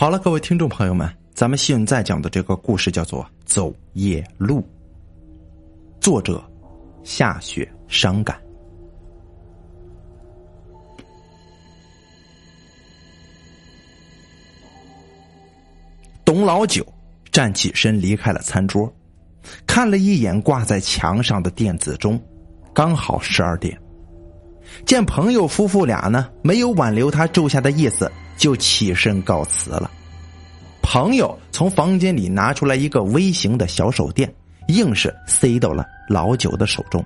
好了，各位听众朋友们，咱们现在讲的这个故事叫做《走夜路》，作者夏雪伤感。董老九站起身离开了餐桌，看了一眼挂在墙上的电子钟，刚好十二点。见朋友夫妇俩呢没有挽留他住下的意思，就起身告辞了。朋友从房间里拿出来一个微型的小手电，硬是塞到了老九的手中。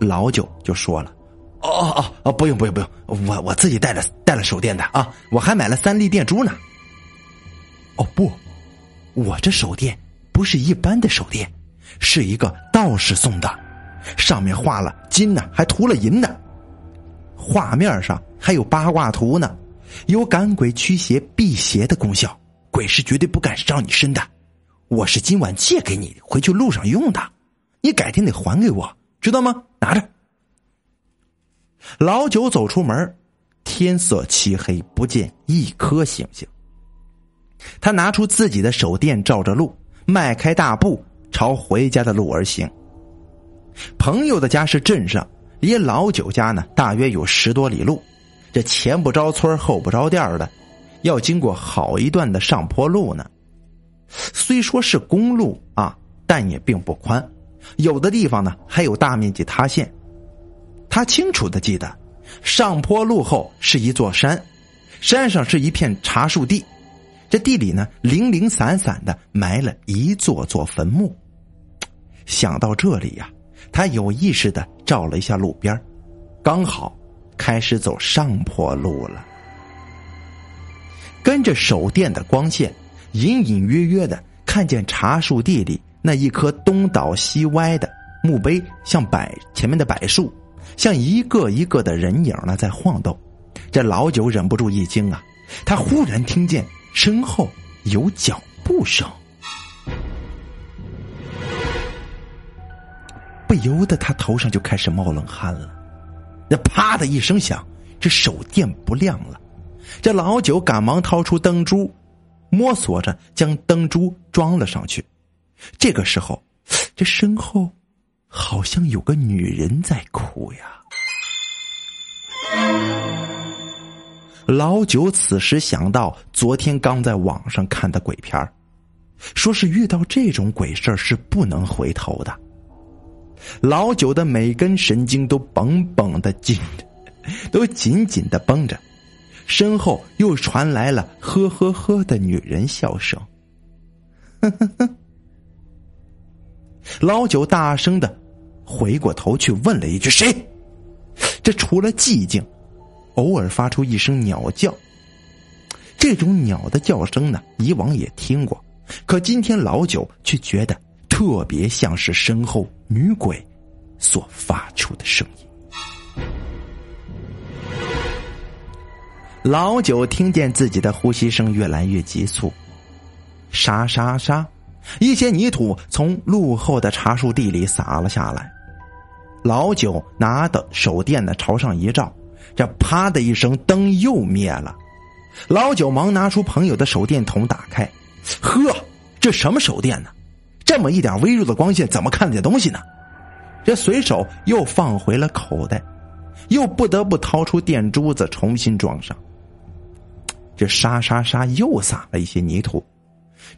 老九就说了：“哦哦哦，不用不用不用，我我自己带了带了手电的啊，我还买了三粒电珠呢。”哦不，我这手电不是一般的手电，是一个道士送的，上面画了金呢，还涂了银呢。画面上还有八卦图呢，有赶鬼驱邪辟邪的功效，鬼是绝对不敢上你身的。我是今晚借给你，回去路上用的，你改天得还给我，知道吗？拿着。老九走出门，天色漆黑，不见一颗星星。他拿出自己的手电，照着路，迈开大步朝回家的路而行。朋友的家是镇上，离老九家呢大约有十多里路。这前不着村后不着店的，要经过好一段的上坡路呢。虽说是公路啊，但也并不宽，有的地方呢还有大面积塌陷。他清楚的记得，上坡路后是一座山，山上是一片茶树地。这地里呢，零零散散的埋了一座座坟墓。想到这里呀，他有意识的照了一下路边，刚好开始走上坡路了。跟着手电的光线，隐隐约约的看见茶树地里那一棵东倒西歪的墓碑，像柏前面的柏树，像一个一个的人影呢在晃动。这老九忍不住一惊啊，他忽然听见。身后有脚步声，不由得他头上就开始冒冷汗了。那啪的一声响，这手电不亮了。这老九赶忙掏出灯珠，摸索着将灯珠装了上去。这个时候，这身后好像有个女人在哭呀。老九此时想到昨天刚在网上看的鬼片说是遇到这种鬼事是不能回头的。老九的每根神经都绷绷的紧，都紧紧的绷着，身后又传来了呵呵呵的女人笑声。呵呵呵。老九大声的回过头去问了一句：“谁？”这除了寂静。偶尔发出一声鸟叫，这种鸟的叫声呢，以往也听过，可今天老九却觉得特别像是身后女鬼所发出的声音。老九听见自己的呼吸声越来越急促，沙沙沙，一些泥土从路后的茶树地里洒了下来。老九拿的手电呢，朝上一照。这啪的一声，灯又灭了。老九忙拿出朋友的手电筒打开，呵，这什么手电呢？这么一点微弱的光线，怎么看得见东西呢？这随手又放回了口袋，又不得不掏出电珠子重新装上。这沙沙沙又撒了一些泥土。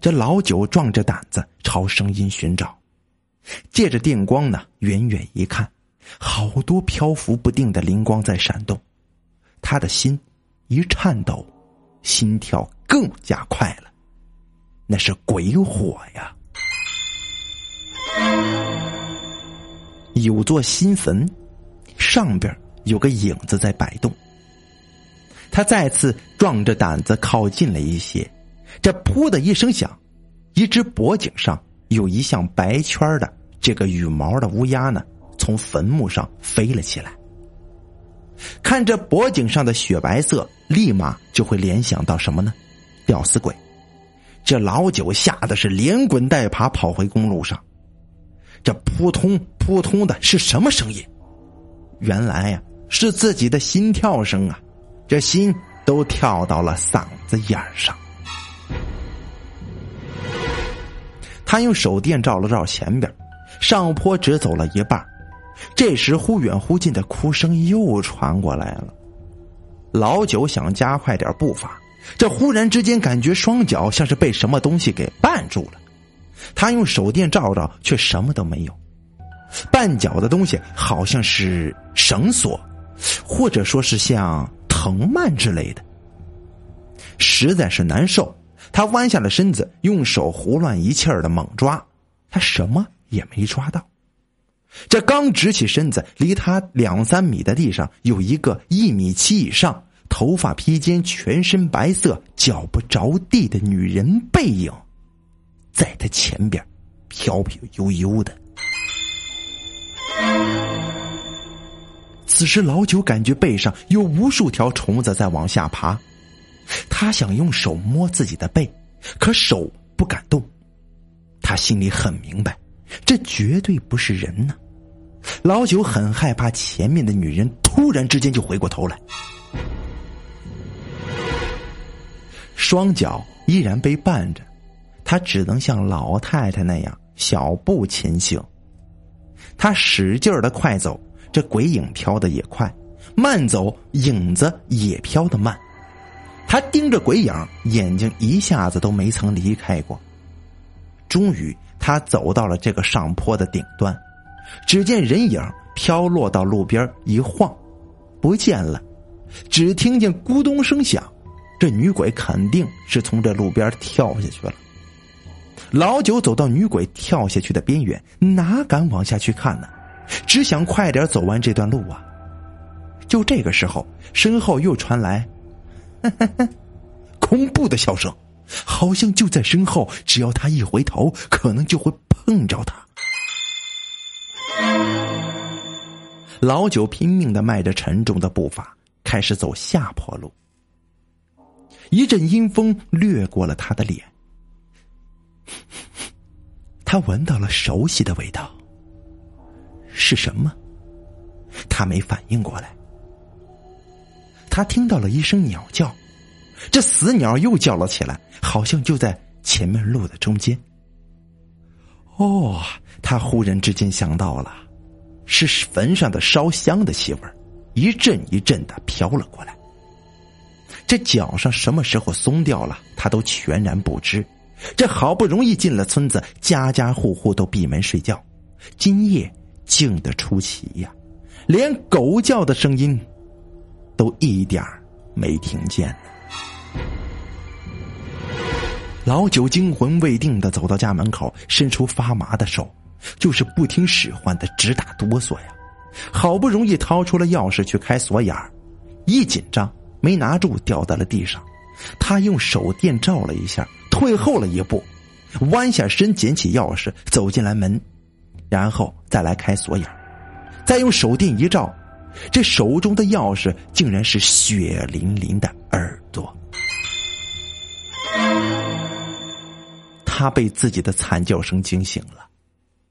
这老九壮着胆子朝声音寻找，借着电光呢，远远一看。好多漂浮不定的灵光在闪动，他的心一颤抖，心跳更加快了。那是鬼火呀！有座新坟，上边有个影子在摆动。他再次壮着胆子靠近了一些，这“噗”的一声响，一只脖颈上有一像白圈的这个羽毛的乌鸦呢。从坟墓上飞了起来，看着脖颈上的雪白色，立马就会联想到什么呢？吊死鬼！这老九吓得是连滚带爬跑回公路上。这扑通扑通的是什么声音？原来呀是自己的心跳声啊这心都跳到了嗓子眼上。他用手电照了照前边上坡只走了一半这时忽远忽近的哭声又传过来了。老九想加快点步伐这忽然之间感觉双脚像是被什么东西给绊住了。他用手电照照，却什么都没有。绊脚的东西好像是绳索，或者说是像藤蔓之类的，实在是难受。他弯下了身子，用手胡乱一气儿的猛抓，他什么也没抓到。这刚直起身子，离他两三米的地上有一个一米七以上、头发披肩、全身白色、脚不着地的女人背影，在他前边飘飘悠悠的。此时，老九感觉背上有无数条虫子在往下爬。他想用手摸自己的背，可手不敢动。他心里很明白，这绝对不是人呢。老九很害怕前面的女人突然之间就回过头来，双脚依然被绊着，他只能像老太太那样小步前行。他使劲的快走，这鬼影飘的也快；慢走，影子也飘得慢。他盯着鬼影，眼睛一下子都没曾离开过。终于，他走到了这个上坡的顶端，只见人影飘落到路边一晃，不见了。只听见咕咚声响，这女鬼肯定是从这路边跳下去了。老九走到女鬼跳下去的边缘，哪敢往下去看呢？只想快点走完这段路啊！就这个时候，身后又传来。恐怖的笑声，好像就在身后。只要他一回头，可能就会碰着他。老九拼命的迈着沉重的步伐，开始走下坡路。一阵阴风掠过了他的脸，他闻到了熟悉的味道。是什么？他没反应过来。他听到了一声鸟叫，这死鸟又叫了起来，好像就在前面路的中间。哦，他忽然之间想到了，是坟上的烧香的气味一阵一阵的飘了过来。这脚上什么时候松掉了，他都全然不知。这好不容易进了村子，家家户户都闭门睡觉，今夜静得出奇呀，连狗叫的声音。都一点没听见老九惊魂未定的走到家门口，伸出发麻的手，就是不听使唤的直打哆嗦呀。好不容易掏出了钥匙去开锁眼一紧张没拿住，掉在了地上。他用手电照了一下，退后了一步，弯下身捡起钥匙走进来门，然后再来开锁眼再用手电一照。这手中的钥匙竟然是血淋淋的耳朵，他被自己的惨叫声惊醒了。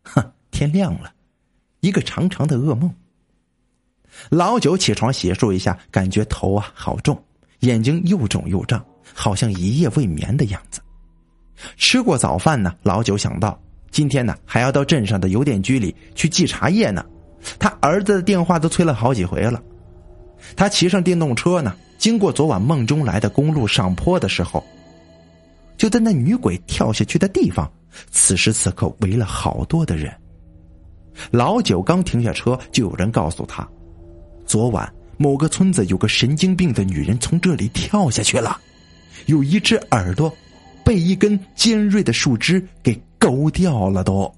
哼，天亮了，一个长长的噩梦。老九起床洗漱一下，感觉头啊好重，眼睛又肿又胀，好像一夜未眠的样子。吃过早饭呢，老九想到今天呢还要到镇上的邮电局里去寄茶叶呢。他儿子的电话都催了好几回了。他骑上电动车呢，经过昨晚梦中来的公路上坡的时候，就在那女鬼跳下去的地方，此时此刻围了好多的人。老九刚停下车，就有人告诉他，昨晚某个村子有个神经病的女人从这里跳下去了，有一只耳朵被一根尖锐的树枝给勾掉了，都。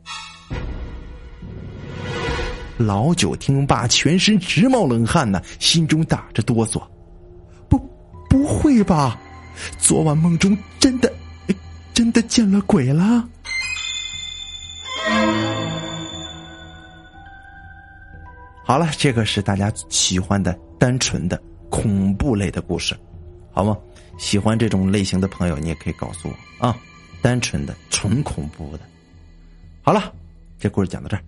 老九听罢，全身直冒冷汗呢，心中打着哆嗦。不，不会吧？昨晚梦中真的，真的见了鬼了？好了，这个是大家喜欢的单纯的恐怖类的故事，好吗？喜欢这种类型的朋友，你也可以告诉我啊。单纯的、纯恐怖的。好了，这故事讲到这儿。